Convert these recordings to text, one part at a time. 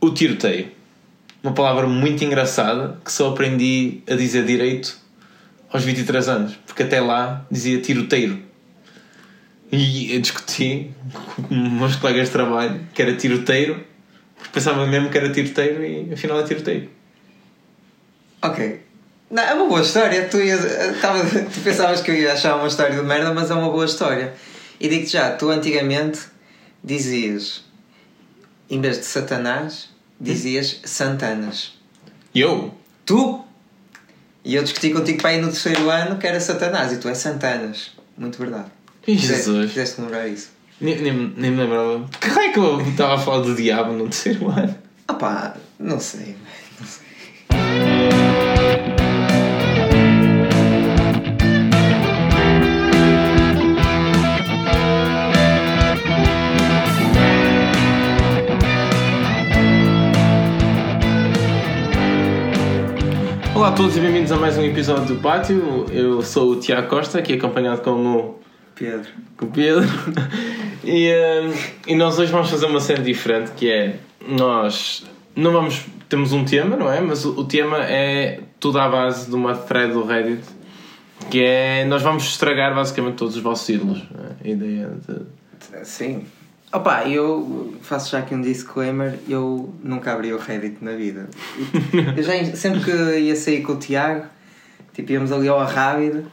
o tiroteio. Uma palavra muito engraçada que só aprendi a dizer direito aos 23 anos, porque até lá dizia tiroteiro. E eu discuti com meus colegas de trabalho que era tiroteiro, porque pensava mesmo que era tiroteiro e afinal é tiroteio. Ok. Não, é uma boa história. Tu, ias, tava, tu pensavas que eu ia achar uma história de merda, mas é uma boa história. E digo-te já, tu antigamente dizias, em vez de Satanás, dizias Santanas. Eu? Tu? E eu discuti contigo para ir no terceiro ano que era Satanás e tu é Santanas. Muito verdade. Jesus. Fizeste lembrar isso. Nem, nem, nem me lembrava. Que raio que eu estava a falar do diabo no terceiro ano? Ah pá, não sei. Não sei. Olá a todos e bem-vindos a mais um episódio do Pátio. Eu sou o Tiago Costa, aqui acompanhado com o, Pedro. com o Pedro. E, eh, e nós hoje vamos fazer uma cena diferente, que é nós não vamos. Temos um tema, não é? Mas o, o tema é tudo à base de uma thread do Reddit, que é nós vamos estragar basicamente todos os vossos ídolos. é? A ideia de. Sim. Opa, eu faço já aqui um disclaimer, eu nunca abri o Reddit na vida. Eu já, sempre que ia sair com o Tiago, tipo íamos ali ao Rábido,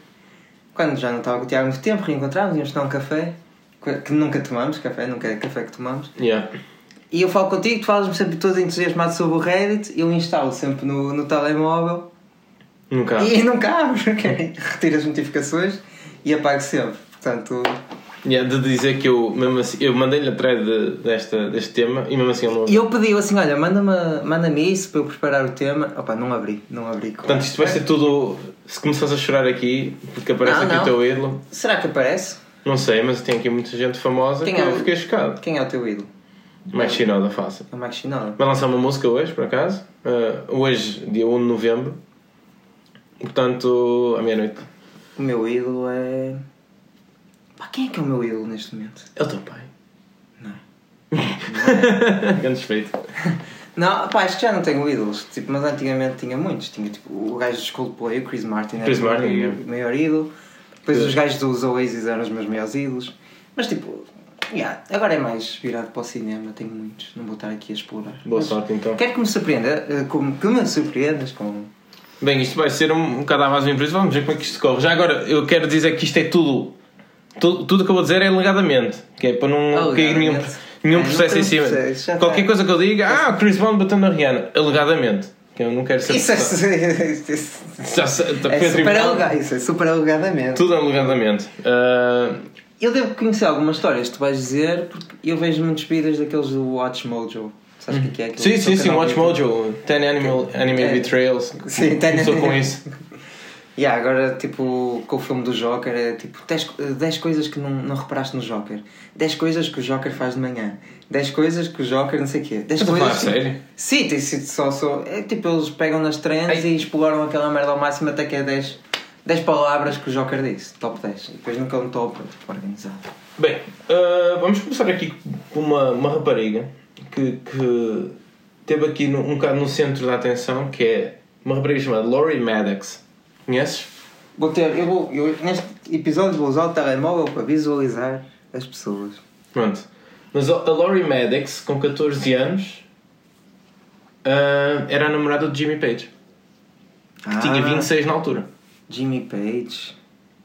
quando já não estava com o Tiago muito tempo, reencontrávamos, íamos tomar um café, que nunca tomamos café, nunca é café que tomamos. Yeah. E eu falo contigo, tu falas-me sempre todo entusiasmado sobre o Reddit, eu instalo sempre no, no telemóvel Nunca. e nunca abro, ok? retiro as notificações e apago sempre. Portanto, Yeah, de dizer que eu, mesmo assim, eu mandei-lhe a thread de- desta, deste tema e mesmo assim ele não. E eu pedi assim: olha, manda-me manda isso para eu preparar o tema. Opa, não abri, não abri. com- Portanto, isto vai ser tudo. Se começares a chorar aqui, porque aparece Não, aqui não. o teu ídolo, Será que aparece? não sei, mas tem aqui muita gente famosa Quem que é eu o- fiquei chocado. Quem é o teu ídolo? Mais Shinoda, fácil. É o Max Shinoda. Vai lançar uma música hoje, por acaso. Uh, hoje, dia 1 de novembro. Portanto, à meia-noite. O meu ídolo é. Pá, quem é que é o meu ídolo neste momento? É o teu pai. Não. Grande respeito. Não, pá, acho que já não tenho ídolos, tipo, mas antigamente tinha muitos. Tinha tipo o gajo dos Coldplay, o Chris Martin era Chris o meu Martin, maior- é. maior ídolo. Depois os gajos dos Oasis eram os meus maiores ídolos. Mas tipo, yeah, agora é mais virado para o cinema, tenho muitos, não vou estar aqui a explorar. Boa Mas sorte então. Quero que me surpreenda, eh, como que me surpreendas com. Bem, isto vai ser um, um bocado à base do imprevisto. Vamos ver como é que isto corre. Já agora, eu quero dizer que isto é tudo. Tudo, tudo o que eu vou dizer é alegadamente. Que é para não cair nenhum, nenhum É, não processo tem em cima. processo, Qualquer está. coisa que eu diga, ah, Chris Bond bateu na Rihanna. Alegadamente. Que eu não quero ser. Isso é, isso é, Já tá, é foi super alegado, isso é super alegadamente. Tudo alegadamente. Ah, Eu devo conhecer algumas histórias tu vais dizer, porque eu vejo muitos vídeos daqueles do Watch Mojo. Sabes o que é? Aquele sim, sim, sim. canal Watch. Mojo. 10 Animal, Anime É. Betrayals. Sim, tem- Começou com isso. Yeah, agora, tipo, com o filme do Joker, é tipo 10, 10 coisas que não, não reparaste no Joker, 10 coisas que o Joker faz de manhã, 10 coisas que o Joker não sei o quê. 10 Estás a coisas. falar a tipo- sério? Sim, tem sido só, só. É tipo, eles pegam nas trends e exploram aquela merda ao máximo até que é 10, 10 palavras que o Joker disse, top 10. E depois nunca um top tipo, organizado. Bem, ah, vamos começar aqui com uma, uma rapariga que, que teve aqui no- um bocado no centro da atenção, que é uma rapariga chamada Laurie Maddox. Conheces? Vou ter, eu vou, eu, neste episódio vou usar o telemóvel para visualizar as pessoas. Pronto. Mas a Laurie Maddox, com 14 anos, ah, era a namorada de Jimmy Page, que tinha 26 na altura. Jimmy Page.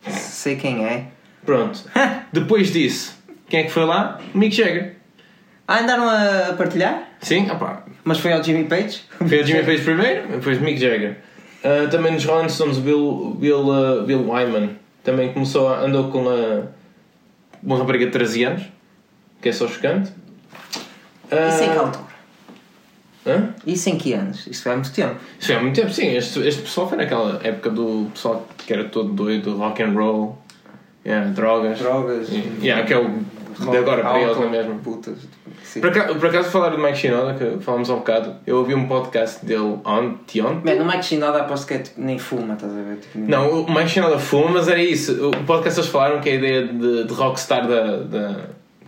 Sei quem é. Pronto. Depois disso, quem é que foi lá? Mick Jagger. Ah, andaram a partilhar? Sim, opá, Mas foi ao Jimmy Page? Foi o Jimmy Page primeiro, depois Mick Jagger. Ah, também nos Rolling Stones, o Bill, Bill, ah, Bill Wyman também começou a, andou com a, uma rapariga de 13 anos, que é só chocante. Ah, Isso em que altura? Hã? Isso em que anos? Isso foi há muito tempo. Isso foi há muito tempo, sim. Este, este pessoal foi naquela época do pessoal que era todo doido, rock and roll, yeah, drogas. Drogas. E- yeah, que é o de agora para eles, não é mesmo? Putas. Sim. Por acaso, por acaso falar do Mike Shinoda, que falámos há um bocado, eu ouvi um podcast dele ontem, ontem Mano, o Mike Shinoda aposto que é, tipo, nem fuma, estás a ver? Tipo, nem- Não, o Mike Shinoda fuma, mas era isso. O podcast eles falaram que a ideia de, de rockstar da, da.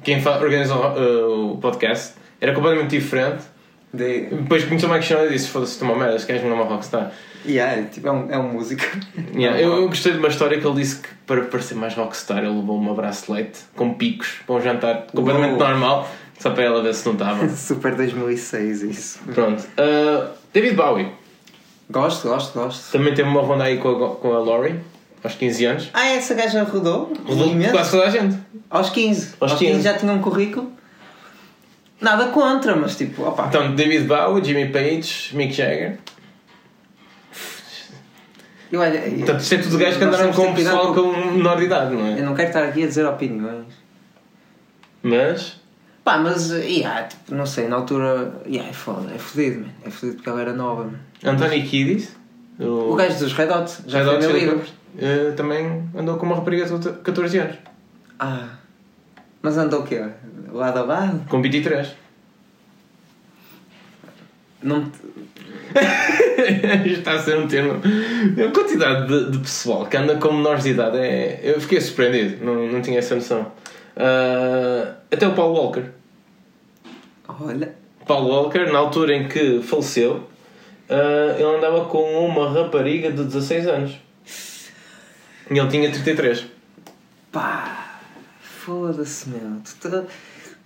Quem organiza o, uh, o podcast era completamente diferente. De... Depois o Mike Shinoda e disse: Foda-se, tu uma merda, gajo não é uma rockstar. Yeah, tipo, é um, é um músico. Yeah, eu, eu gostei de uma história que ele disse que para parecer mais rockstar ele levou uma bracelete com picos para um jantar completamente Uou. normal, só para ela ver se não estava. Super 2006, isso. Pronto. Uh, David Bowie Gosto, gosto, gosto. também teve uma ronda aí com a, com a Laurie, aos 15 anos. Ah, essa gaja rodou? Rodou Imenso? quase toda a gente. Aos 15. Aos Aos 15. 15 já tinha um currículo. Nada contra, mas tipo, opa. Então, David Bowie, Jimmy Page, Mick Jagger. eu, olha, Portanto, isto é tudo gajos que andaram com o pessoal com menor de idade, não Eu é? não quero estar aqui a dizer opiniões. Mas. Pá, mas, yeah, tipo, não sei, na altura, yeah, é foda, é fodido, man. É fodido porque ela era nova, man. Anthony Kiddis, O gajo dos Red Hot, já Red foi Hot meu eh, também andou com uma rapariga de 14 anos, Ah, mas andou o quê? Lado a lado? com 23. Não te- está a ser um termo. A quantidade de, de pessoal que anda com menores de idade é. Eu fiquei surpreendido, não, não tinha essa noção. Ah, até o Paul Walker. Olha, Paul Walker, na altura em que faleceu, ah, ele andava com uma rapariga de 16 anos. E ele tinha 33. pá, foda-se, meu. Tu tá-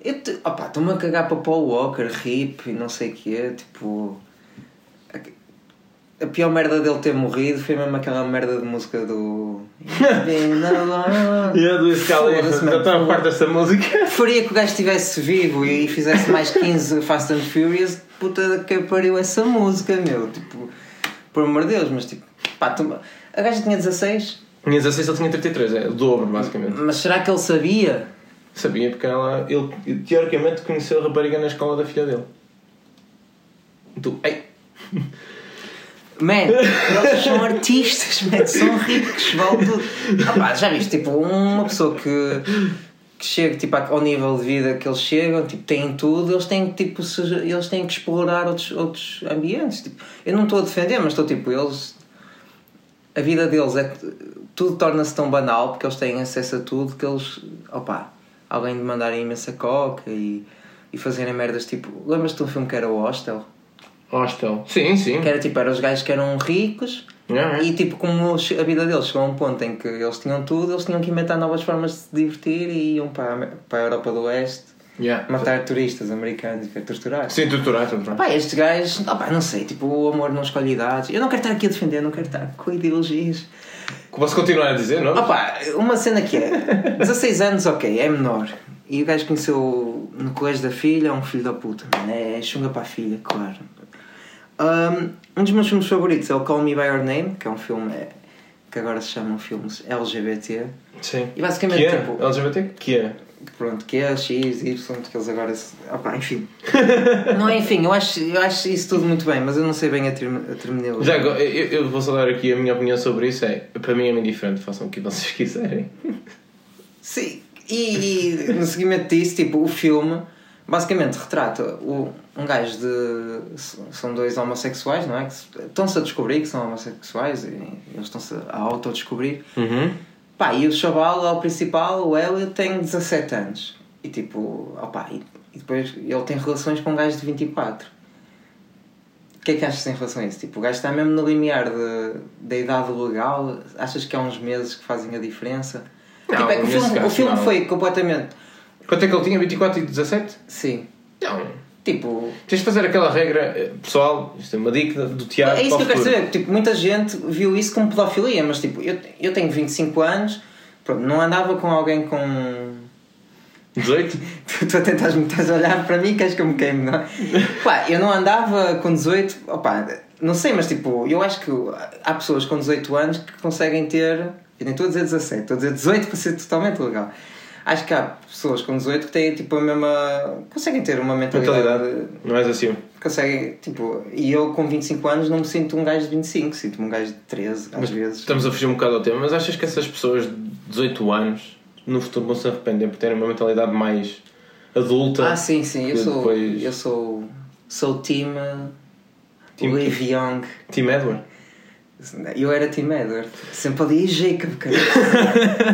Eu te... Opá, estou-me a cagar para Paul Walker, hip e não sei o quê, tipo. A- pior merda dele ter morrido foi mesmo aquela merda de música do. E a do Scala, Foda-se, já mano. está a parte desta música. Preferia que o gajo estivesse vivo e fizesse mais 15 Fast and Furious, puta que pariu essa música, meu. Tipo, por amor de Deus, mas tipo, pá, tu... a gaja tinha 16, Tinha 16, ele tinha 33, é o dobro, basicamente. mas será que ele sabia? Sabia porque ela, ele teoricamente conheceu a rapariga na escola da filha dele. Tu, ei, Man, eles são artistas, man, são ricos, vale tudo. Já viste, tipo, uma pessoa que, que chega tipo, ao nível de vida que eles chegam, tipo, têm tudo, eles têm, tipo, se- eles têm que explorar outros, outros ambientes. Tipo, eu não estou a defender, mas estou tipo, eles. A vida deles é. Tudo torna-se tão banal porque eles têm acesso a tudo que eles. Opá, além de mandarem imensa coca e, e fazerem merdas tipo. Lembras-te de um filme que era o Hostel? hostel. Sim, sim. Que era tipo, eram os gajos que eram ricos Yeah, e tipo, como a vida deles chegou a um ponto em que eles tinham tudo, eles tinham que inventar novas formas de se divertir e iam para a, para a Europa do Oeste yeah. matar turistas americanos e torturar. Sim, torturar, torturar. Pá, estes gajos, opá, não sei, tipo, o amor não escolhe idades. Eu não quero estar aqui a defender, não quero estar com ideologias. Posso continuar a dizer, não? Opá, uma cena que é 16 anos, ok, é menor. E o gajo conheceu no colégio da filha, é um filho da puta, mano. É chunga para a filha, claro. Um, um dos meus filmes favoritos é o Call Me By Your Name, que é um filme é, que agora se chamam filmes LGBT. Sim. E basicamente, Que é? tipo, LGBT? Que é? Pronto, que é X, Y, que eles agora. se- Opá, enfim. não é, enfim, eu acho, eu acho isso tudo muito bem, mas eu não sei bem a, term, a terminologia. Já, agora, eu, eu vou só dar aqui a minha opinião sobre isso. É, para mim é muito diferente, façam o que vocês quiserem. Sim, e, e no seguimento disso, tipo, o filme basicamente retrata o, um gajo de. São dois homossexuais, não é? Que estão-se a descobrir que são homossexuais e eles estão-se a autodescobrir. Uhum. Pá, e o chaval, lá, o principal, o Elliot, tem 17 anos. E tipo, opá, e, e depois ele tem relações com um gajo de 24. O que é que achas em relação a isso? Tipo, o gajo está mesmo no limiar de, da idade legal. Achas que há uns meses que fazem a diferença? Não, tipo, é que o filme, o filme não. foi completamente. Quanto é que ele tinha? 24 e 17? Sim. Não. Tipo, Tens de fazer aquela regra, eh, pessoal, isto é uma dica do Tiago. é isso que eu quero saber. Tipo, muita gente viu isso como pedofilia, mas tipo, eu, eu tenho 25 anos, pronto, não andava com alguém com 18? Tu, tu a tentas me estás a olhar para mim, queres que eu me queime, não é? Pá, eu não andava com 18, opá, não sei, mas tipo, eu acho que há pessoas com 18 anos que conseguem ter, eu nem estou a dizer 17, estou a dizer 18 para ser totalmente legal. Acho que há pessoas com 18 que têm tipo a mesma. conseguem ter uma mentalidade. Mentalidade. Não és assim. Conseguem, tipo, e eu com 25 anos não me sinto um gajo de 25, sinto-me um gajo de 13 às Mas vezes. Estamos a fugir um bocado ao tema, mas achas que essas pessoas de 18 anos no futuro vão se arrepender por terem uma mentalidade mais adulta? Ah, sim, sim, eu sou. depois- Eu sou. Sou team. uh, Team Young. Tim Edward? Eu era Tim Edward. Sempre odiei Jacob, cara.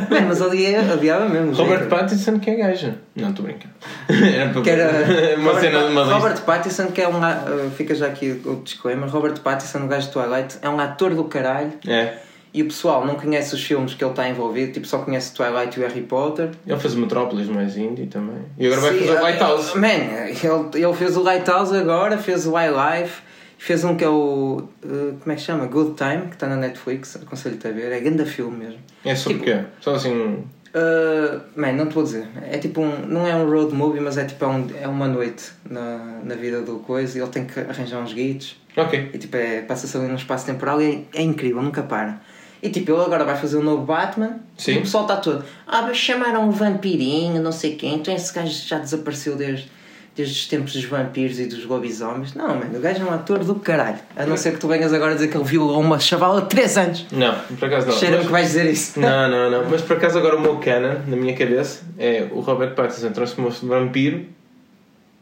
Mano, mas odiei, odiava mesmo. Robert Jacob. Pattinson que é gaja. Não, estou brincando. Era para Que era uma Robert, cena de uma. Robert Pattinson, que é um. uh, fica já aqui o disclaimer. Robert Pattinson, o gajo de Twilight, é um ator do caralho. É. E o pessoal não conhece os filmes que ele está envolvido, tipo, só conhece Twilight e o Harry Potter. Ele fez Metrópolis mais indie também. E agora vai Sim, fazer o uh, Lighthouse. Man, ele, ele fez o Lighthouse agora, fez o Wildlife, fez um que é o. uh, como é que se chama? Good Time, que está na Netflix, aconselho-te a ver. É grande filme mesmo. É sobre o tipo- quê? Só assim. Uh, man, não te vou dizer. É tipo um. Não é um road movie, mas é tipo é, um, é uma noite na, na vida do coisa e ele tem que arranjar uns guides. Ok. E tipo, é, passa-se ali num espaço temporal e é, é incrível, nunca para. E tipo, ele agora vai fazer um novo Batman Sim. e o pessoal está todo. Ah, mas chamaram o vampirinho, não sei quem, então esse gajo já desapareceu desde, desde os tempos dos vampiros e dos lobisomens. Não, mano, o gajo é um ator do caralho. A não ser que tu venhas agora dizer que ele violou uma chavala de 3 anos. Não, por acaso não. Cheira-me Mas- que vais dizer isso. Não, não, não. Mas por acaso agora o meu canon, na minha cabeça, é o Robert Pattinson transformou-se de vampiro,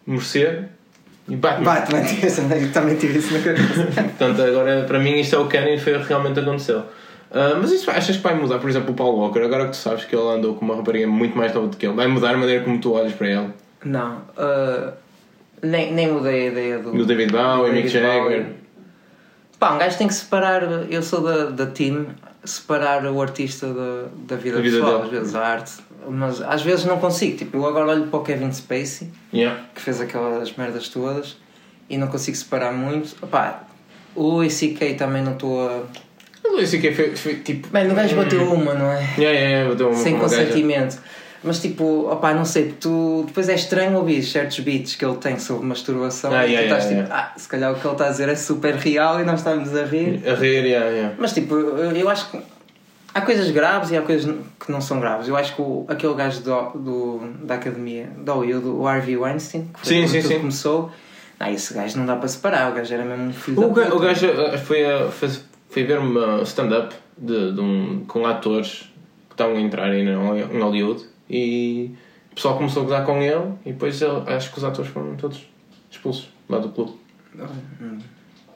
morcego e Batman. Batman, eu também tive isso na cabeça. Portanto, agora para mim isto é o canon e foi o que realmente aconteceu. Ah, mas isso achas que vai mudar? Por exemplo, o Paul Walker, agora que tu sabes que ele andou com uma rapariga muito mais nova do que ele, vai mudar a maneira como tu olhas para ele? Não, uh, nem, nem mudei a ideia do. Do David Bowie, Mick Jagger. Pá, um gajo tem que separar. Eu sou da, da team, separar o artista da, da vida Da vida pessoal, dele. às vezes a arte. Mas às vezes não consigo. Tipo, eu agora olho para o Kevin Spacey, Yeah. que fez aquelas merdas todas, e não consigo separar muito. Pá, o Louis C.K. também não estou a. O Luís C.K. foi, foi tipo. Bem, o gajo bateu uma, não é? Yeah, yeah, bateu uma, sem uma gaja. Mas tipo, opá, não sei, tu depois é estranho ouvir certos beats que ele tem sobre masturbação Ah, e tu yeah, estás yeah, tipo, ah, se calhar o que ele está a dizer é super real e nós estamos a rir. A rir, yeah, yeah. Mas tipo, eu acho que há coisas graves e há coisas que não são graves. Eu acho que o, aquele gajo do, do, da academia, do Hollywood, o Harvey Weinstein, que foi Sim, quando sim, tudo sim. começou, não, esse gajo não dá para separar, o gajo era mesmo um filho O, da ga- o gajo uh, foi, a, fez, foi ver uma stand-up de, de um, com atores que estavam a entrar no- em Hollywood e o pessoal começou a gozar com ele e depois ele- acho que os atores foram todos expulsos lá do clube.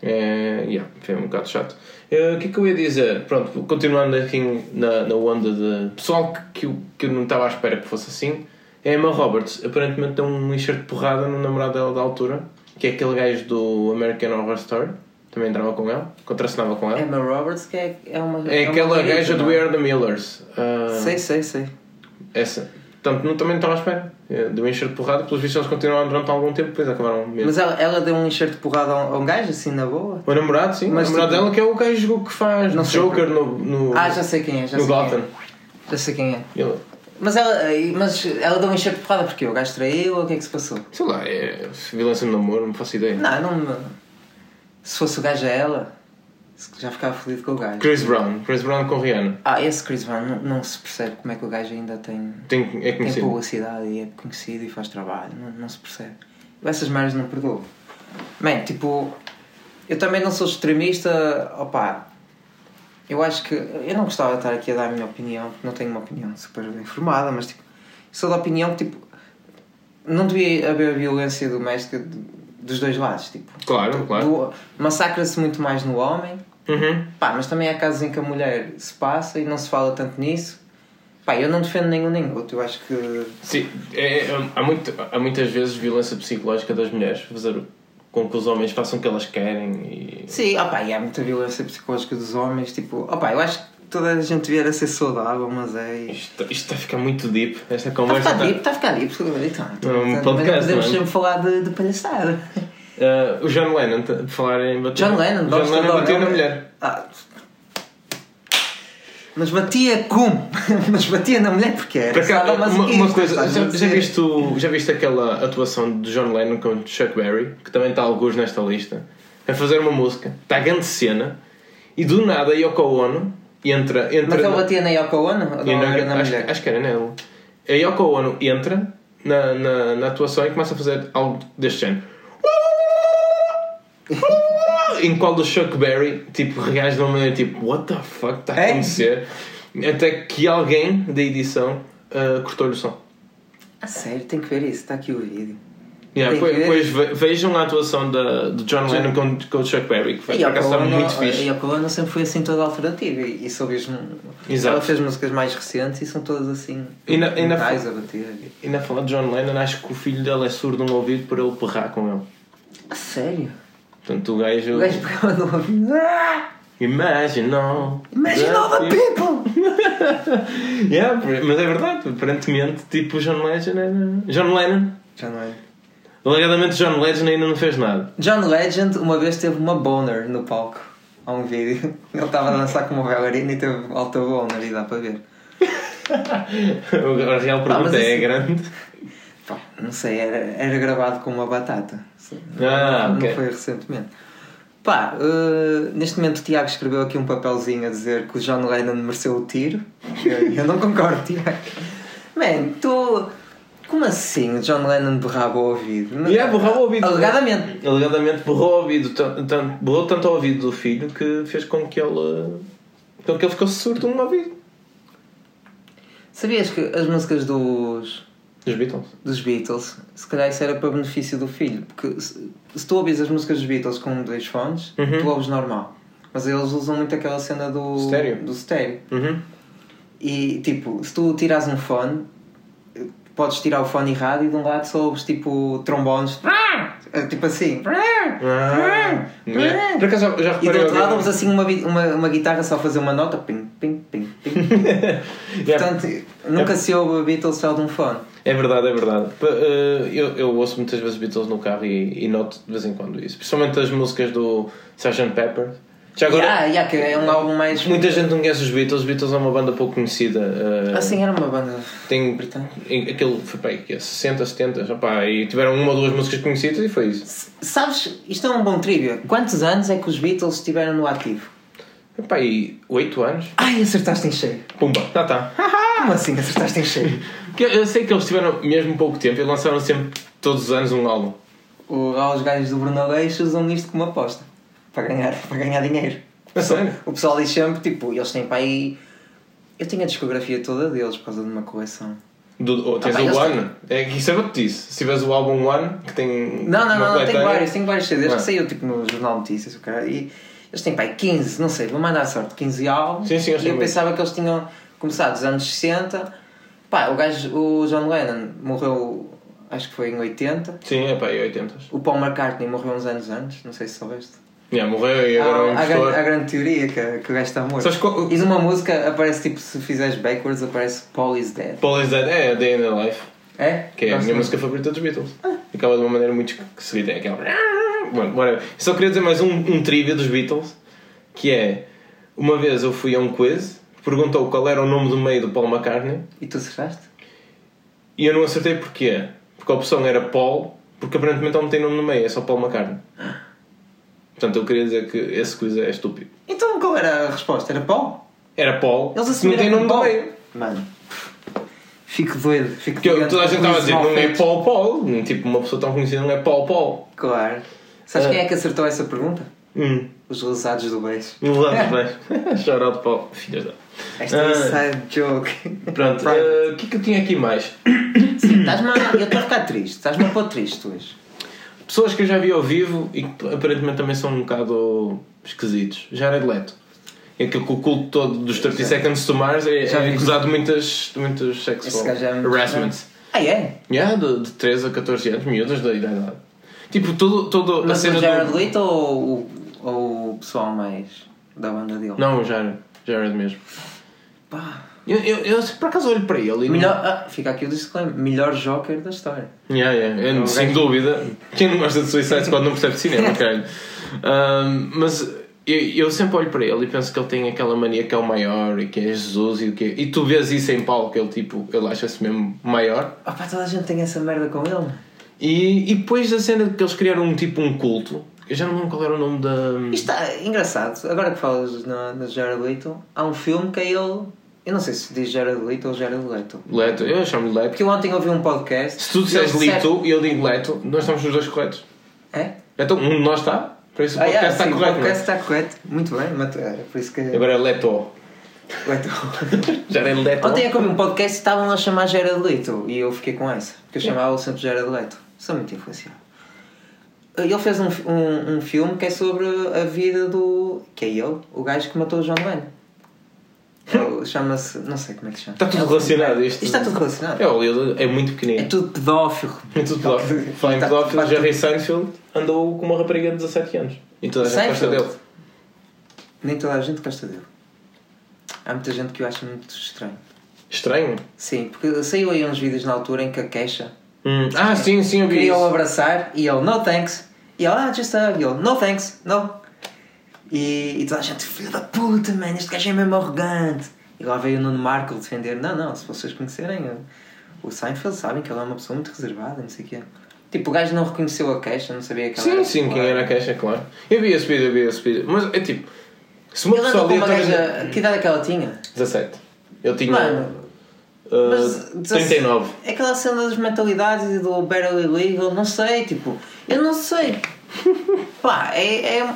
É, yeah, foi um bocado chato. Eh, O que é que eu ia dizer? Pronto, continuando aqui na, na onda de pessoal que, que, eu, que eu não estava à espera que fosse assim, é a Emma Roberts. Aparentemente deu um enxerto de porrada no namorado dela da altura, que é aquele gajo do American Horror Story. Também entrava com ela, contracenava com ela. Emma Roberts, que é, é uma. É uma aquela garota, gaja do We Are the Millers. Ah, Sei, sei, sei. Essa. Portanto, não, também não estava à espera. Eh, Deu um enxerto de porrada, pelos vistos eles continuaram durante algum tempo, depois acabaram mesmo. Mas ela, ela deu um enxerto de porrada a um, a um gajo, assim, na boa? O namorado, sim. Mas o namorado tipo- dela que é o gajo que faz Não sei Joker por- no, no, Ah, já sei quem é, já no sei Gotham. quem é. Já sei quem é. Ele, Mas ela, mas ela deu um enxerto de porrada porque o gajo traiu ou o que é que se passou? sei lá, é violência no namoro, não faço ideia. Não, não. Se fosse o gajo a ela, já ficava fodido com o gajo. Chris Brown, Chris Brown com Rihanna. Ah, esse Chris Brown não, não se percebe como é que o gajo ainda tem, Tem, é tem publicidade e é conhecido e faz trabalho. Não, não se percebe. Essas merdas não perdoo. Bem, tipo, eu também não sou extremista, opá. Eu acho que. Eu não gostava de estar aqui a dar a minha opinião, porque não tenho uma opinião super bem informada, mas tipo, sou da opinião que tipo. Não devia haver violência doméstica de- dos dois lados. Tipo, Claro, claro. do- massacra-se muito mais no homem, Uhum. pá, mas também há casos em que a mulher se passa e não se fala tanto nisso. Pá, eu não defendo nenhum nem outro, eu acho que. Sim, é, é- há, muito, há muitas vezes violência psicológica das mulheres, fazer com que os homens façam o que elas querem e. Sim, opá, e há muita violência psicológica dos homens, tipo, opá, eu acho que toda a gente devia ser saudável, mas é. Isto, isto está a ficar muito deep, esta Está a conversa. ficar tá- deep, está a ficar deep. Então, então, É um também podcast, podemos é? sempre falar de, de palhaçada. Ah, o John Lennon, t- de falar em bater. John Lennon, John Lennon de bateu na mulher. Ah. Mas batia como? mas batia na mulher porque era. Por acaso, uma, sadomasoquista, uma coisa, a já, já, viste, o- já viste aquela atuação de John Lennon com Chuck Berry, que também está alguns nesta lista, a fazer uma música, está a grande cena, e do nada a Yoko Ono entra. entra Mas ele batia na Yoko Ono? Ou na- era na acho, mulher? acho que era nele. A Yoko Ono entra na, na, na atuação e começa a fazer algo deste género. em qual do Chuck Berry tipo, reage de uma maneira tipo, what the fuck está a É? acontecer? Até que alguém da edição ah, cortou-lhe o som. Ah, sério, tem que ver isso, está aqui o vídeo. Yeah, ve- vejam a atuação da, de John Lennon com, com o Chuck Berry, que foi E por a acaso estava Ono, muito fixe. e a Ono sempre foi assim toda alternativa e, e soube as, Exato. ela fez músicas mais recentes e são todas assim E na- e na-. E na falar de John Lennon, acho que o filho dele é surdo no ouvido por ele berrar com ele. A sério? Portanto, o gajo. O gajo pegava no ouvido. Ah! Imagine all. The people! yeah, mas é verdade, aparentemente, tipo, o John Legend era. John Lennon. Não é. Alegadamente, John Legend ainda não fez nada. John Legend uma vez teve uma boner no palco. Há um vídeo. Ele estava a dançar como bailarina e teve alta boner e dá para ver. A real pergunta mas é assim- grande. Pá, não sei, era, era gravado com uma batata. Ah, não ok. foi recentemente. Pá, eh, neste momento o Tiago escreveu aqui um papelzinho a dizer que o John Lennon mereceu o tiro. Eu, eu não concordo, Tiago. Man, tu. Como assim o John Lennon berrava o ouvido? Yeah, borrava o ouvido. Alegadamente. Alegadamente borrou o ouvido, tan- tan- borrou tanto o ouvido do filho que fez com que ele. com que ele ficasse surdo no ouvido. Sabias que as músicas dos. Dos Beatles. dos Beatles, se calhar isso era para benefício do filho, porque se, se tu ouvis as músicas dos Beatles com dois fones, Uhum. tu ouves normal. Mas eles usam muito aquela cena do Estéreo. do estéreo. Uhum. E tipo, se tu tiras um fone, podes tirar o fone errado e de um lado só ouves tipo trombones, É, tipo assim. Ah, yeah. Por acaso já, já E do outro lado ouves assim uma, uma, uma guitarra só fazer uma nota, pim, pim, pim. Portanto, nunca se ouve Beatles só de um fone. É verdade, é verdade. Eh, Eu, eu ouço muitas vezes Beatles no carro e, e noto de vez em quando isso. Principalmente as músicas do Sgt. Pepper. Já agora, Yeah, yeah, que é um álbum mais. muita gente não conhece os Beatles. Os Beatles é uma banda pouco conhecida. eh, Assim, era uma banda. tem, britânica. aquele foi que é 60, 70, opá, e tiveram uma ou duas músicas conhecidas e foi isso. S- Sabes, isto é um bom trivia. Quantos anos é que os Beatles estiveram no ativo? Epá, e 8 anos? Ai, acertaste em cheio. Pumba, já está. Como assim acertaste em cheio? Eu sei que eles tiveram mesmo pouco tempo e lançaram sempre todos os anos um álbum. O, os gajos do Bruno Aleixo usam isto como aposta. Para ganhar, para ganhar dinheiro. Sério? O pessoal diz sempre, tipo, eles têm para aí... Eu tenho a discografia toda deles por causa de uma coleção. Do, oh, tens Ah, o One. É que isso é o que te disse. Se tiveres o álbum One, que tem. Não, não, não, não tenho vários, tenho vários CDs Ah. que saiu tipo no Jornal de Notícias, o cara, e eles têm pai 15, não sei, vou mandar a sorte, 15 álbuns. Sim, sim, eu e eu muito. pensava que eles tinham começado nos anos 60. Pá, o gajo, o John Lennon morreu, acho que foi em 80. Sim, é pá, e 80. O Paul McCartney morreu uns anos antes, não sei se soubeste. Yeah, morreu e agora há, impostor. grande, há grande teoria que, que o gajo está morto. Qual- E numa música aparece tipo, se fizeres backwards, aparece Paul is dead. Paul is Dead é a Day in the Life, É? que é a minha música favorita dos Beatles. Acaba de uma maneira muito seguida. É aquela. Bueno, whatever. Só queria dizer mais um, um trivia dos Beatles, que é. Uma vez eu fui a um quiz, perguntou qual era o nome do meio do Paul McCartney E tu acertaste? e eu não acertei porquê. Porque a opção era Paul, porque aparentemente ele não tem nome no meio, é só Paul McCartney. Portanto, eu queria dizer que esse quiz é estúpido. Então qual era a resposta? Era Paul? Era Paul, Eles não assumiram tem nome no Paul. meio. Mano, fico doido. Fico Porque eu- doido toda a gente estava a dizer, não é. Paul Paul. Tipo, uma pessoa tão conhecida não é Paul Paul. Claro. Sabes Ah. quem é que acertou essa pergunta? Hum. Os lesados do beijo. Não vamos bem. Shout Paul. Filhas da. Esta é Ah. inside joke. Pronto, Private. eh, o que é que eu tinha aqui mais? Sim, estás-me a... Eu estou a ficar triste. Estás-me a pôr triste hoje. Pessoas que eu já vi ao vivo e que aparentemente também são um bocado esquisitos. Jared Leto. É que o culto todo dos 30 Já- Seconds to Mars é, já é acusado de muitas, de muitos Esse sexual é harassments. Ah, é? Yeah, de, de 13 a 14 anos, miúdas da idade. Tipo, tudo a Mas cena o Jared do... Leto ou, o- ou o pessoal mais da banda dele? Não, o Jared. Jared mesmo. Pá. Eu, eu, eu por acaso olho para ele e não- Melhor... Ah, fica aqui o disclaimer. Melhor Joker da história. Yeah, yeah. Eu, Não, sem dúvida. Quem não gosta de Suicide Squad não percebe de cinema, caralho. Um, mas eu, eu sempre olho para ele e penso que ele tem aquela mania que é o maior e que é Jesus e o que E tu vês isso em palco, ele tipo, ele acha-se mesmo maior. Ah pá, toda a gente tem essa merda com ele. E, e depois a cena de que eles criaram um tipo um culto, eu já não lembro qual era o nome da. Isto está engraçado. Agora que falas no, no Jared Leto, há um filme que é ele... Eu não sei se diz Jared Leto ou Jared Leto. Leto, eu chamo-lhe Leto. Porque eu ontem ouvi um podcast... Se tu disseres Lito e eu digo Leto, nós estamos os dois corretos. É? Então um de nós está, por isso o Ah, podcast yeah, está sim, correto. o podcast está correto. Muito bem, é, por isso que... é? Agora é Leto. Leto. Já era Leto. Ontem é que ouvi um podcast e estavam a chamar Jared Leto e eu fiquei com essa. Porque eu chamava-o sempre Jared Leto. Sou muito influenciado. Ele fez um, um, um filme que é sobre a vida do. que é ele, o gajo que matou o John Wayne. Chama-se. não sei como é que se chama. Está tudo É o- relacionado isto. Isto está tudo relacionado. É, o Lilo é muito É pequenino. tudo pedófilo. É tudo pedófilo. Falar em pedófilo, Jerry. Seinfeld andou com uma rapariga de 17 anos. E toda a gente gosta dele. Nem toda a gente gosta dele. Há muita gente que eu acho muito estranho. Estranho. Sim, porque saiu aí uns vídeos na altura em que a queixa Hum. Ah, sim, sim, eu vi queria o abraçar e ele, no thanks. E ele, ah, just a hug. E ele, no thanks, no. E, e toda a gente, filho da puta, man, este gajo é mesmo arrogante. E lá veio o Nuno Marco defender, não, não, se vocês conhecerem o Seinfeld, sabem que ele é uma pessoa muito reservada, não sei o quê. Tipo, o gajo não reconheceu a queixa, não sabia que ela Sim, era sim, quem popular. era a queixa, claro. Eu vi esse vídeo, eu vi esse vídeo. Mas é tipo, se uma Ele pessoa uma gaja, que idade é que ela tinha? 17. Eu tinha Mano, uh, mas 39. É aquela cena das mentalidades e do barely legal, não sei, tipo, eu não sei. Pá, é. é...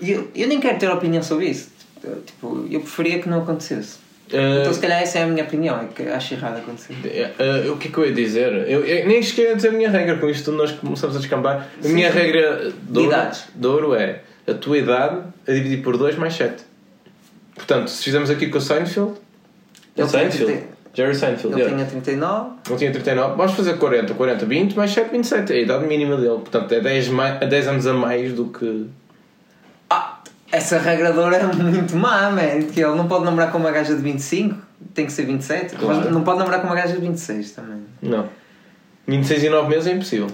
Eu, eu nem quero ter opinião sobre isso. Tipo, eu preferia que não acontecesse. Uh, Então, se calhar, essa é a minha opinião, é que acho errado acontecer. Uh, o que é que eu ia dizer? Eu, eu nem cheguei a dizer a minha regra com isto nós começamos a descambar. A Sim, minha sim. regra de ouro, de ouro é a tua idade a dividir por 2 mais 7. Portanto, se fizermos aqui com o Seinfeld, Ele Seinfeld, tinha- Jerry Seinfeld, Ele yeah. tinha 39, não tinha 39, vamos fazer 40, 40, 20 mais 7, 27, é a idade mínima dele. Portanto, é 10, mai- 10 anos a mais do que. Essa regradora é muito má, man. Que ele não pode namorar com uma gaja de 25, tem que ser 27. Claro. Mas não pode namorar com uma gaja de 26 também. Não. 26 e 9 meses é impossível.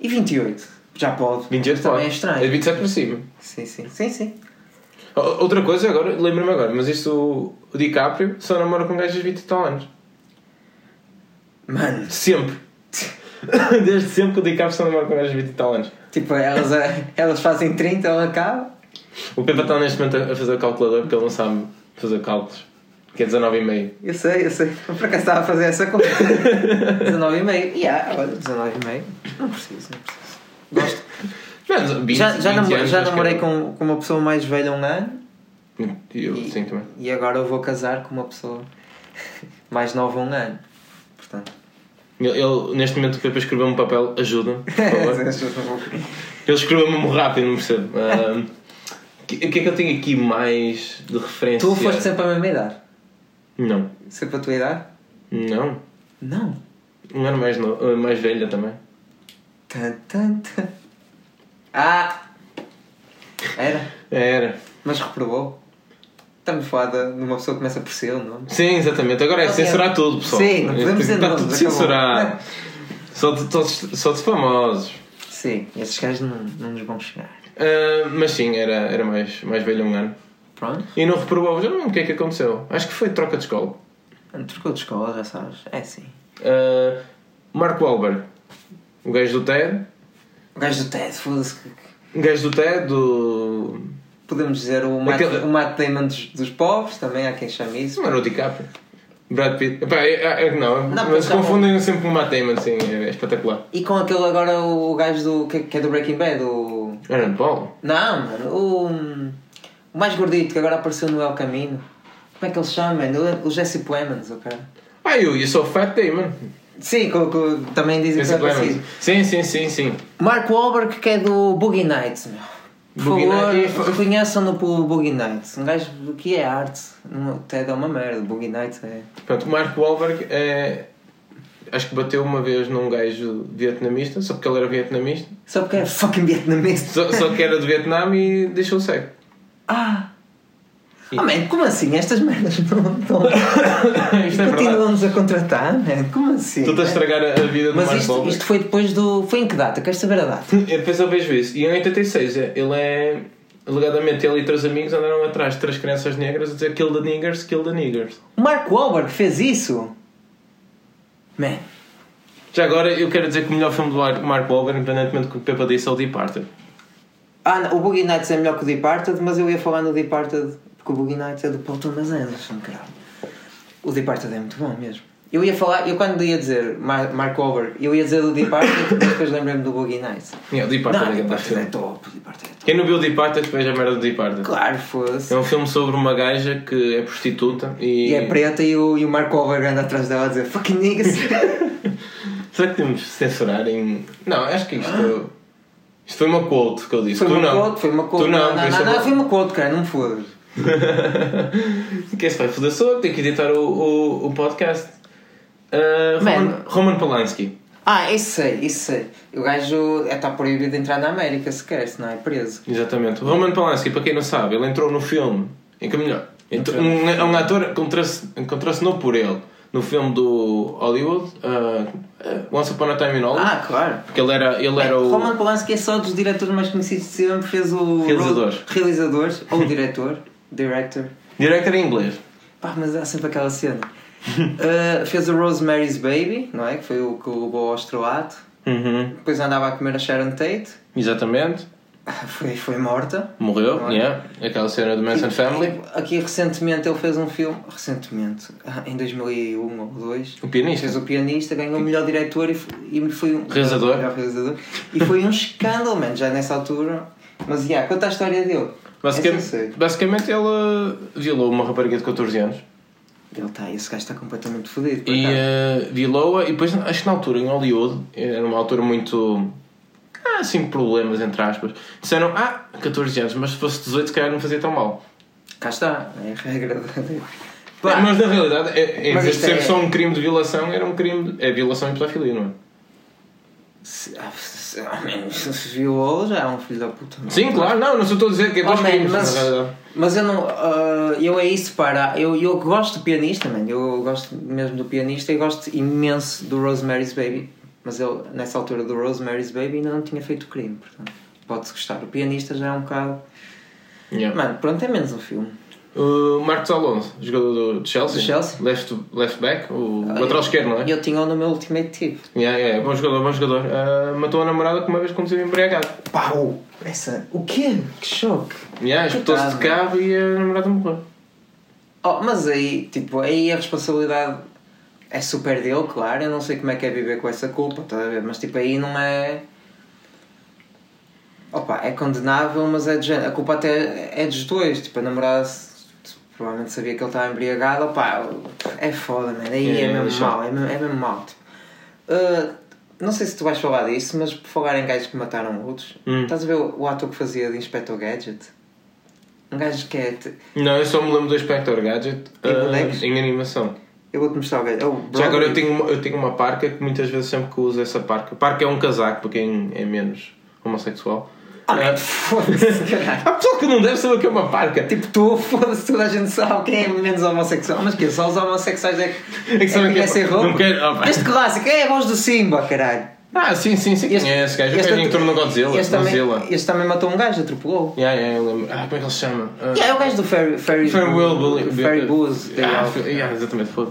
E 28? Já pode. 28 também pode. é estranho. É 27 para cima. Sim, sim. Sim, sim. Outra coisa agora, lembro-me agora, mas isto o, DiCaprio só namora com gajas de 20 e tal anos. Mano, Sempre. Desde sempre que o DiCaprio só namora com gajas de 20 e tal anos. tipo, elas, elas fazem 30, ela acaba. O Pepa está neste momento a fazer o calculador porque ele não sabe fazer cálculos. Que é 19,5. Eu sei, eu sei. Eu por acaso estava a fazer essa conta. 19,5. E yeah, olha, 19,5. Não preciso, não preciso. Gosto. Menos 20, já já, 20 namo- anos, já que namorei é- com, com uma pessoa mais velha um ano. Eu, e, sim, também. e agora eu vou casar com uma pessoa mais nova um ano. Portanto. Ele, ele- neste momento o Pepa escreveu um papel, ajuda-me, por favor. Ele escreveu mesmo rápido, não percebo. O que, o que é que eu tenho aqui mais de referência? tu foste sempre a mesma idade? Não. Sempre a tua idade? Não. Não. Um ano mais, no... ah, mais velha também. Tan, tan, tan. Ah! Era, Era. mas reprovou. Estamos a falar de uma pessoa que começa por ser o nome. Sim, exatamente. Agora é Não, censurar é- tudo, pessoal. Sim, não podemos dizer Está tudo censurado. Só de, só, de, só de famosos. Sim, esses gajos não, não nos vão chegar. Ah, mas sim, era, era mais, mais velho um ano. Pronto. E não reprovou, já não lembro o que é que aconteceu. Acho que foi troca de escola. Trocou de escola, já sabes. É assim. Ah, Mark Wahlberg, o gajo do TED. O gajo do TED, foda-se. O gajo do TED, do. Podemos dizer o Matt, Aquele- o Matt Damon dos, dos pobres, também há quem chame isso. Não era o DiCaprio. Brad Pitt. Epá, é, é, é- não, Não, mas confundem sempre com o Matt Damon, sim, é, espetacular. E com aquele agora, o gajo do, que, que é do Breaking Bad, o... Aaron Paul. Não, mano, o, o mais gordito que agora apareceu no El Camino. Como é que ele chama, mano? O, Jesse Plemons, o cara. Ah, eu, eu sou Fat Damon. Sim, co- co- também dizem que Jesse é Plemons. parecido. Sim, sim, sim, sim. Mark Wahlberg que é do Boogie Nights, meu. Por Boogie favor, Nights. reconheçam-no pelo Boogie Nights. Um gajo que é arte. Até dá uma merda. Boogie Nights é. Pronto, o Mark Wahlberg é. Acho que bateu uma vez num gajo vietnamista, só porque ele era vietnamista. Só porque é fucking vietnamese. Só, só que era de Vietnã e deixou cego. Ah! E- Oh, man, como assim? Estas merdas não. Isto é. Continuam-nos a contratar, man? Como assim? Estás a estragar a vida do Mas Mark isto, isto foi depois do. Foi em que data? Queres saber a data? E depois eu vejo isso. E em 86, é- ele é. Alegadamente, ele e três amigos andaram atrás de três crianças negras a dizer kill the niggers, kill the niggers. O Mark Wahlberg fez isso? Man. Já agora, eu quero dizer que o melhor filme do Mar- Mark Wahlberg, independentemente do que o Pepa disse, é o Departed. Ah, não, o Boogie Nights é melhor que o Departed, mas eu ia falar no Departed porque o Boogie Nights é do Paul Thomas Anderson, caralho. O Departed é muito bom mesmo. Eu ia falar, eu quando ia dizer Mar Mark Wahlberg, eu ia dizer do Departed, mas depois lembrei-me do Boogie Nights. Yeah, o Departed não, é é filme. top, Departed é top. Quem não viu o Departed, veja a merda do Departed. Claro, fosse. É um filme sobre uma gaja que é prostituta e. E é preta e o, e o Mark Wahlberg anda atrás dela a dizer fucking niggas. Será que temos de censurar em. Não, acho que isto. Isto foi uma quote que eu disse. Foi tu uma não. quote, foi uma quote. Tu não, não, não, eu não, foi uma quote, cara, não me fodas. Quem se vai foder sou eu que tenho que editar o, o, o podcast. Uh, Roman, Man. Roman Polanski. Ah, isso sei, isso sei. O gajo está proibido de entrar na América sequer, senão é preso. Exatamente. O Roman Polanski, para quem não sabe, ele entrou no filme. Em que melhor? Entrou, um, é um ator contracenou por ele no filme do Hollywood, uh, Once Upon a Time in Hollywood. Ah, claro. Porque ele era, ele era o. Roman Polanski é só dos diretores mais conhecidos de sempre, fez o... Realizadores. Realizadores, ou diretor, director. Director em inglês. Pá, mas há sempre aquela cena. Uh, fez o Rosemary's Baby, não é? Que foi o que o levou ao estrelato. Uhum. Depois andava a comer a Sharon Tate. Exatamente. Foi, foi morta. Morreu, é? yeah. Aquela cena do Manson Family. Aqui recentemente ele fez um filme, recentemente, em 2001 ou 2002, O pianista. fez o pianista, ganhou o melhor diretor e foi, foi um Realizador. E foi um escândalo, man, já nessa altura. Mas, yeah, conta a história dele. Basicamente, basicamente ele uh, violou uma rapariga de 14 anos. Ele está, esse gajo está completamente fodido. E uh, violou-a, e depois acho que na altura em Hollywood, era uma altura muito. Ah, assim, problemas entre aspas. Disseram, ah, 14 anos, mas se fosse 18, se calhar não fazia tão mal. Cá está, é a regra. de- Mas Pá, na realidade, é, em Mas ser é- só um crime de violação, era um crime. De, é violação e pedofilia, não é? Se, ah, se, ah, man, se violou já é um filho da puta. não é? Sim, claro, não, não estou a dizer que é Oh, man, mas-. Mas eu não. ah, eu é isso para. Eu, eu gosto do pianista, man. Eu gosto mesmo do pianista e gosto imenso do Rosemary's Baby. Mas ele, nessa altura do Rosemary's Baby, ainda não tinha feito crime. Portanto, pode-se gostar. O pianista já é um bocado. Yeah. Mano, pronto, é menos um filme. O Marcos Alonso, jogador do Chelsea, Do Chelsea. Left, left back, o lateral esquerdo, não é? E eu tinha-o no meu Ultimate Team. Yeah, yeah, bom jogador, bom jogador. Ah, matou a namorada que uma vez conduziu embriagado. Pau! Essa. O quê? Que choque! Yeah, espetou-se de carro e a namorada morreu. Oh, mas aí, tipo, aí a responsabilidade é super dele, claro. Eu não sei como é que é viver com essa culpa, estás a ver? Mas tipo, aí não é. Opa, é condenável, mas é de. A culpa até é dos dois. Tipo, a namorada provavelmente sabia que ele estava embriagado. Opa, é foda, man. Aí É, é, mesmo mau, é mesmo, é mesmo mau. Tipo. Uh, não sei se tu vais falar disso, mas por falar em gajos que mataram outros, Hum. estás a ver o, o ator que fazia de Inspector Gadget? Um gajo que é. te- Não, eu só me lembro do Inspector Gadget Em bonecos? em animação. Eu vou-te mostrar o gajo. É o Já agora eu tenho, uma, eu tenho uma parca que muitas vezes sempre que uso essa parca. Parca é um casaco para quem é menos homossexual. Ah, man, foda-se, caralho. Há pessoal que não deve saber o que é uma parca. Tipo, tu, foda-se, toda a gente sabe quem é menos homossexual. Mas que só os homossexuais é que, É que é- conhecem roupa. quero- opa. Este clássico é a voz do Simba, caralho. Ah, sim, sim, sim. Este- é esse gajo? Este gajo que outro- entrou no Godzilla. Este também, Godzilla. este também matou um gajo, atropelou. Yeah, yeah, eu lembro. Ah, como é que ele se chama? Ah, Yeah, é o gajo do Ferry, Ferry, Farewell Bully. Ferry Booze. Ah, yeah, exatamente, foda.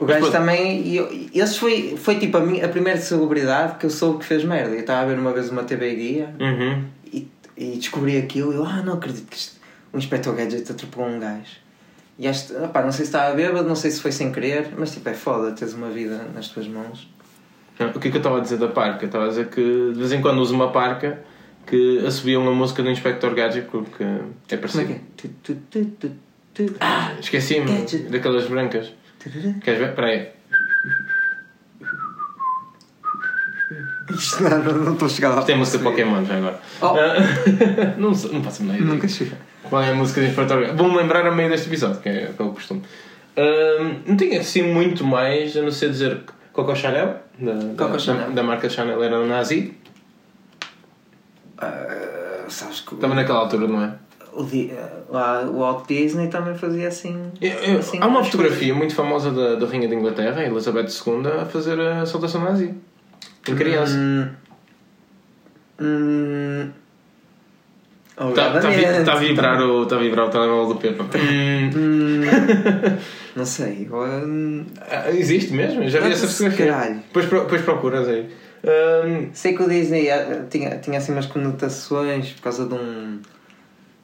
O gajo pô- também. e eu- Esse foi, foi tipo a, minha, a primeira celebridade que eu soube que fez merda. Eu estava a ver uma vez uma TV guia Uhum. e, e descobri aquilo e eu, ah, não acredito que isto, o Inspector Gadget atropelou um gajo. E este, opá, não sei se estava bêbado, não sei se foi sem querer, mas tipo, é foda teres uma vida nas tuas mãos. O que é que eu estava a dizer da parca? Estava a dizer que de vez em quando uso uma parca que assobiam uma música do Inspector Gadget porque é Como é parecido. que é? Ah, esqueci-me daquelas brancas. Queres ver? Espera aí. Isto não, não, estou a chegar lá. Isto é música Pokémon já agora. Oh. Ah, não, sei- não faço ideia. Nunca chega. Qual é a música Inspector Gadget? Vou-me lembrar a meio deste episódio, que é, que é o costume. Ah, não tinha assim muito mais, a não ser dizer Coco Chanel, da, Coco da, Chanel. da marca Chanel, era nazi. Ah, sabes que Estava naquela altura, não é? O, Walt Disney também fazia assim. Eu- eu- assim há uma fotografia muito famosa da, da Rainha de Inglaterra, Elizabeth II, a fazer a saudação nazi. Em criança. Hum, hum, Está tá, alegadamente. tá a vibrar o, tá a vibrar o telemóvel do Pepa. Hum. Hum, não sei. hum, Ah, Existe mesmo? Já vi essa fotografia. caralho. Depois, depois procuras aí. Hum, sei que o Disney eh, tinha, tinha assim umas conotações por causa de um,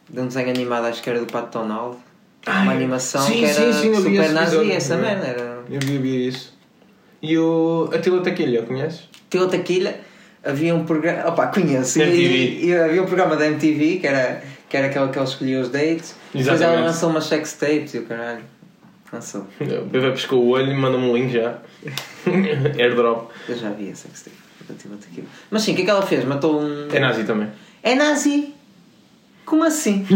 de um desenho animado, acho que era do Pato Donald. Ai, uma animação sim, que era sim, sim, super nazi, essa É. merda. Era... eu vi, vi isso. E o Atila Taquilha, conheces? Tila Taquilha, havia um programa. Opa, conheço. MTV. E, e havia um programa da MTV que era, que era aquele que ele escolhia os dates. Depois ela Exatamente. lançou umas sex tapes e o caralho. Sou. O bebê pescou o olho e manda-me um link já. Airdrop. Eu já vi a. Relativa daquilo. Mas sim, o que é que ela fez? Matou um. É nazi também. É nazi? Como assim?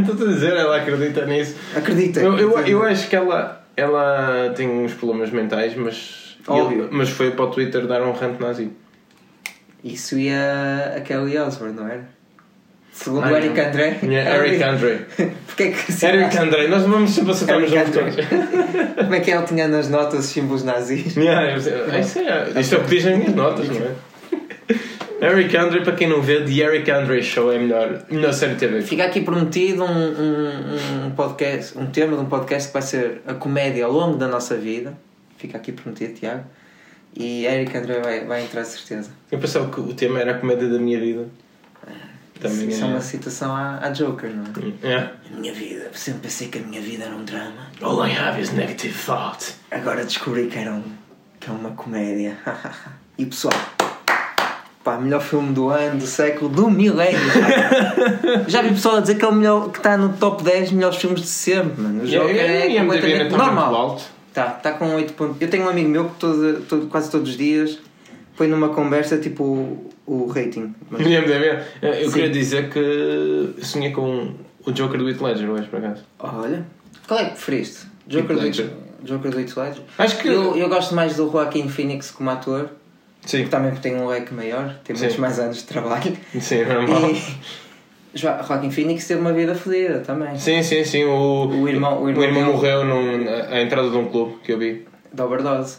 Estou a dizer, ela acredita nisso. Acredita. Eu, eu, eu acho que ela, ela tem uns problemas mentais, mas. Óbvio. mas foi para o Twitter dar um rant nazi. Isso ia a Kelly Osbourne, não era? Segundo o Eric. André. Yeah, Eric Andre. Porquê é que assim, Eric Andre, nós vamos sempre acertar nos nomes todos. Como é que ele tinha nas notas os símbolos nazis? Yeah, Isso é, isto é o que diz nas minhas notas, não é? Eric Andre, para quem não vê, The Eric Andre Show é a melhor, melhor série de TV. Fica aqui prometido um, um, um podcast, um tema de um podcast que vai ser a comédia ao longo da nossa vida. Fica aqui prometido, Tiago. E Eric André vai, vai entrar certeza. Eu pensava que o tema era a comédia da minha vida. Também Isso é é. uma citação à, à Joker, não é? Yeah. A minha vida, sempre pensei que a minha vida era um drama. All I have is negative thought. Agora descobri que era, um, que é uma comédia. e pessoal, pá, melhor filme do ano, do século, do milénio. Já vi pessoal a dizer que é o melhor, que está no top 10 melhores filmes de sempre, mano. O yeah, é yeah, IMDb completamente normal. alto. Tá, tá com 8 pontos. Eu tenho um amigo meu que todo, todo- quase todos os dias põe numa conversa tipo o, o rating. Mas- IMDb. Eu Sim. queria dizer que sonhei com o Joker do Heath Ledger hoje, por acaso. Olha, qual é que preferiste? Joker Heath do Ledger. Joker do Heath Ledger? Acho que. Eu, eu gosto mais do Joaquin Phoenix como ator, Sim, também porque tem um leque maior, tem muitos Sim. mais anos de trabalho. sim, é normal. E Jo- Joaquin Phoenix teve uma vida fodida também. Sim, sim, sim. O, O irmão- o irmão dele- morreu num, à entrada de um clube que eu vi. Da overdose.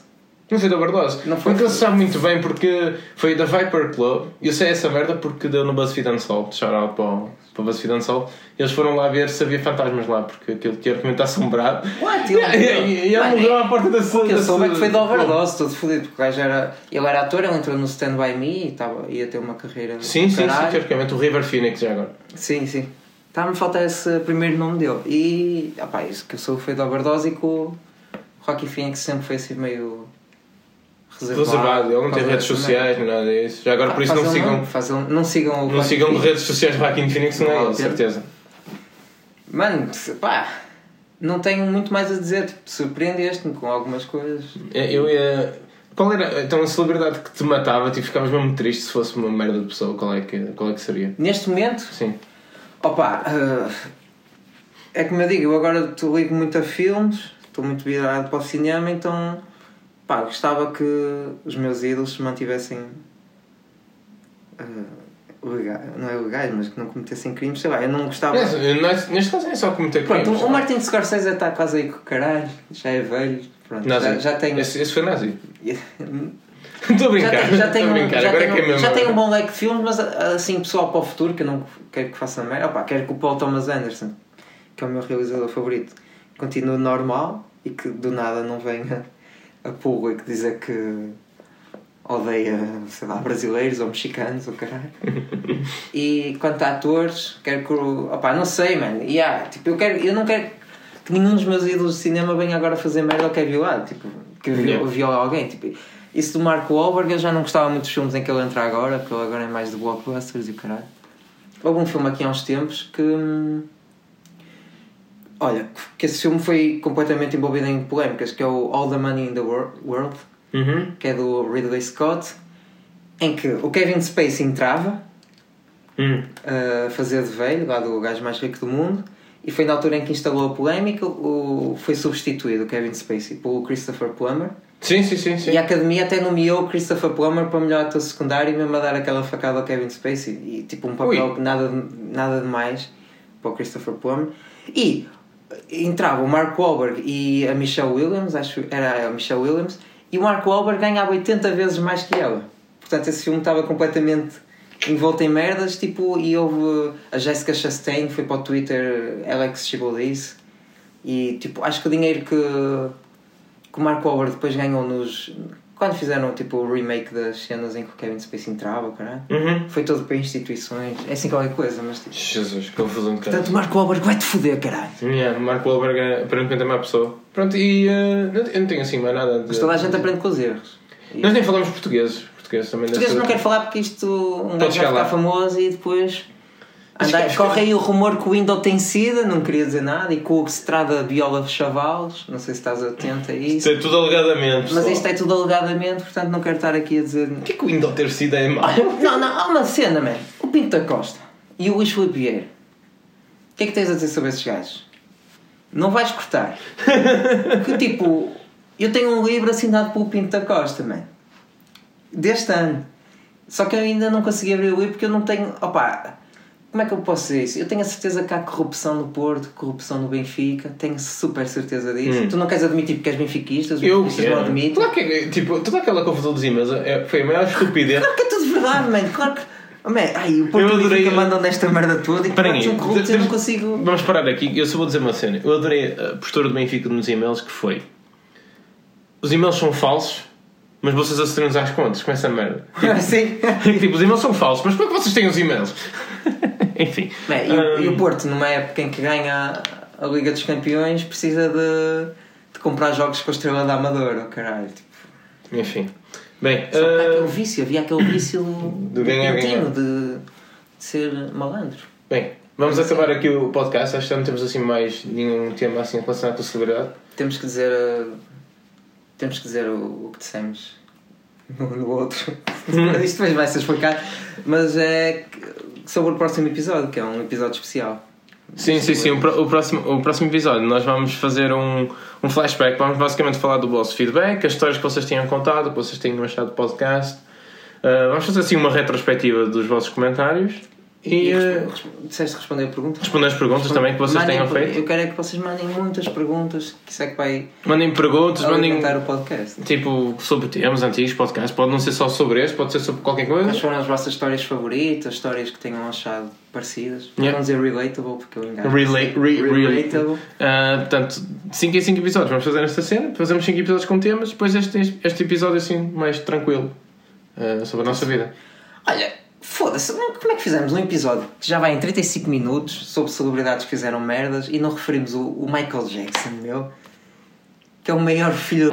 Não foi da overdose. Não foi- Porque ele sabe muito bem porque foi da Viper Club. Eu sei essa merda porque deu no BuzzFeed Unsolved. Shout out para o, BuzzFeed Unsolved. Eles foram lá ver se havia fantasmas lá porque aquele que argumento está assombrado. What? E e- e ele morreu à porta da sua. O que eu soube é que foi da overdose, todo fodido, porque o gajo era. Ele era ator, ele entrou no Stand By Me e tava, ia ter uma carreira. Sim, sim, sim, teoricamente. O River Phoenix já agora. Sim, sim. Está-me a faltar esse primeiro nome dele. E, opá, isso que eu soube foi da overdose e que o Rocky Phoenix sempre foi assim meio. Reservado. Reservado. Ele não tem redes sociais, nem nada disso. Já agora merda. por isso Faz não sigam. faz ele- não sigam o Não sigam Phoenix. redes sociais de Joaquin Phoenix, não Não é ele, certeza. Mano, pá, não tenho muito mais a dizer. Tipo, surpreendeste-me com algumas coisas. É, Eu ia. Qual era então a celebridade que te matava e ficavas mesmo triste se fosse uma merda de pessoa? Qual é que, qual é que seria? Neste momento, Sim. Opa, eh, é como eu digo, eu agora ligo muito a filmes, estou muito virado para o cinema, então pá, gostava que os meus ídolos se mantivessem eh, legais, não é legais, mas que não cometessem crimes, sei lá, eu não gostava. Neste, neste- neste caso é só cometer Pronto, crimes. o Martin Scorsese está quase aí com o caralho, já é velho, pronto, já, já tem. Esse, esse foi nazi. Estou a brincar. Já tem, já tem, um, já, tem é é um, mesmo. já tem um bom leque de filmes, mas assim, pessoal para o futuro, que eu não quero que faça merda, opa, quero que o Paul Thomas Anderson, que é o meu realizador favorito, continue normal e que do nada não venha a público dizer que odeia, sei lá, brasileiros ou mexicanos ou caralho. E quanto a atores, quero que o. Opá, não sei, mano. Yeah, tipo, eu, quero, eu não quero que nenhum dos meus ídolos de cinema venha agora fazer merda ou que é violado. Tipo, que Yeah. viola alguém. Tipo, isso do Mark Wahlberg, eu já não gostava muito dos filmes em que ele entra agora, porque ele agora é mais de blockbusters e o caralho. Houve um filme aqui há uns tempos que. Olha, que esse filme foi completamente envolvido em polémicas, que é o All the Money in the Wor- World, Uhum. que é do Ridley Scott, em que o Kevin Spacey entrava Hum. a fazer de velho, lá do gajo mais rico do mundo, e foi na altura em que instalou a polémica, o, foi substituído o Kevin Spacey pelo Christopher Plummer, Sim, sim, sim. sim. e a academia até nomeou o Christopher Plummer para melhor ator secundário, mesmo a dar aquela facada ao Kevin Spacey, e tipo um papel Ui. que nada, nada demais para o Christopher Plummer. E entrava o Mark Wahlberg e a Michelle Williams, acho que era a Michelle Williams, e o Mark Wahlberg ganhava 80 vezes mais que ela. Portanto, esse filme estava completamente envolto em merdas, tipo, e houve a Jessica Chastain foi para o Twitter, Alex chegou disse, e tipo, acho que o dinheiro que, que o Mark Wahlberg depois ganhou nos quando fizeram tipo o remake das cenas em que o Kevin Spacey entrava, caralho, Uhum. foi todo para instituições, é assim qualquer coisa, mas tipo, Jesus, que confusão de portanto, cara. o Mark Wahlberg vai-te foder, caralho. Yeah, Marco Wahlberg é aparentemente a má pessoa. Pronto, e não- eu não tenho assim mais nada a Mas toda a gente aprende com os erros. E Nós nem falamos portugueses. Portugueses também portugueses não quero falar porque isto um gajo vai ficar famoso e depois Anda, corre aí o rumor que o Windows tem sida, não queria dizer nada, e que o Estrada viola chavalos, não sei se estás atento a isso. Isto é tudo alegadamente. Mas só. isto é tudo alegadamente, portanto não quero estar aqui a dizer. O que é que o Windows ter sido é mau? Não, não, há uma cena, man. O Pinto da Costa e o Luís Filipe Vieira. O que é que tens a dizer sobre esses gajos? Não vais cortar. que tipo, eu tenho um livro assinado pelo Pinto da Costa, man. Deste ano. Só que eu ainda não consegui abrir o livro porque eu não tenho. Opa, como é que eu posso dizer isso? Eu tenho a certeza que há corrupção no Porto, corrupção no Benfica, tenho super certeza disso. Tu não queres admitir porque és benfiquista, os Eu benfiquistas não admitem. Claro que é, tipo, toda aquela confusão dos e-mails é- foi a maior estupidez. Claro que é tudo verdade, mano. Claro que. Oh, man, ai, o Porto Eu adorei- Benfica mandam nesta merda toda e claro, aí, são corruptos, eu não consigo. Vamos parar aqui, eu só vou dizer uma cena. Eu adorei a postura do Benfica nos e-mails que foi. Os e-mails são falsos, mas vocês acederem às contas com essa merda. Sim. tipo, os e-mails são falsos, mas como é que vocês têm os e-mails? Enfim. E, o- e o Porto, numa época em que ganha a Liga dos Campeões, precisa de, de comprar jogos com a estrela da Amadora, caralho. Tipo, Enfim. Bem, só ah, aquele vício, havia aquele vício De ganhar, contínuo ganhar. de, de ser malandro. bem, vamos acabar aqui o podcast. Acho que não temos assim mais nenhum tema assim relacionado com a celebridade. Temos que dizer. uh, temos que dizer o, o que dissemos no, no outro. Isto depois vai ser explicado. Mas é que- sobre o próximo episódio, que é um episódio especial. Sim, sim, sim. O, o próximo, o próximo episódio nós vamos fazer um, um flashback. Vamos basicamente falar do vosso feedback, as histórias que vocês tinham contado, que vocês tenham achado do podcast. Uh, vamos fazer assim uma retrospectiva dos vossos comentários e, E resp- resp- disseste responder a pergunta? responder as perguntas também que vocês Mandem- tenham feito. Eu quero é que vocês mandem muitas perguntas, que isso é que vai Mandem perguntas, mandem o podcast. tipo sobre temas antigos, podcasts. Pode não ser só sobre este, pode ser sobre qualquer Quais coisa. foram as vossas histórias favoritas, histórias que tenham achado parecidas? Yeah. não dizer relatable, porque eu engano. Relate, re, re, Relatable. Uh, portanto, 5 em 5 episódios vamos fazer esta cena, fazemos 5 episódios com temas, depois este, este episódio assim mais tranquilo uh, sobre a nossa vida. Olha, foda-se, como é que fizemos um episódio que já vai em 35 minutos sobre celebridades que fizeram merdas e não referimos o, o Michael Jackson, meu? Que é o maior filho.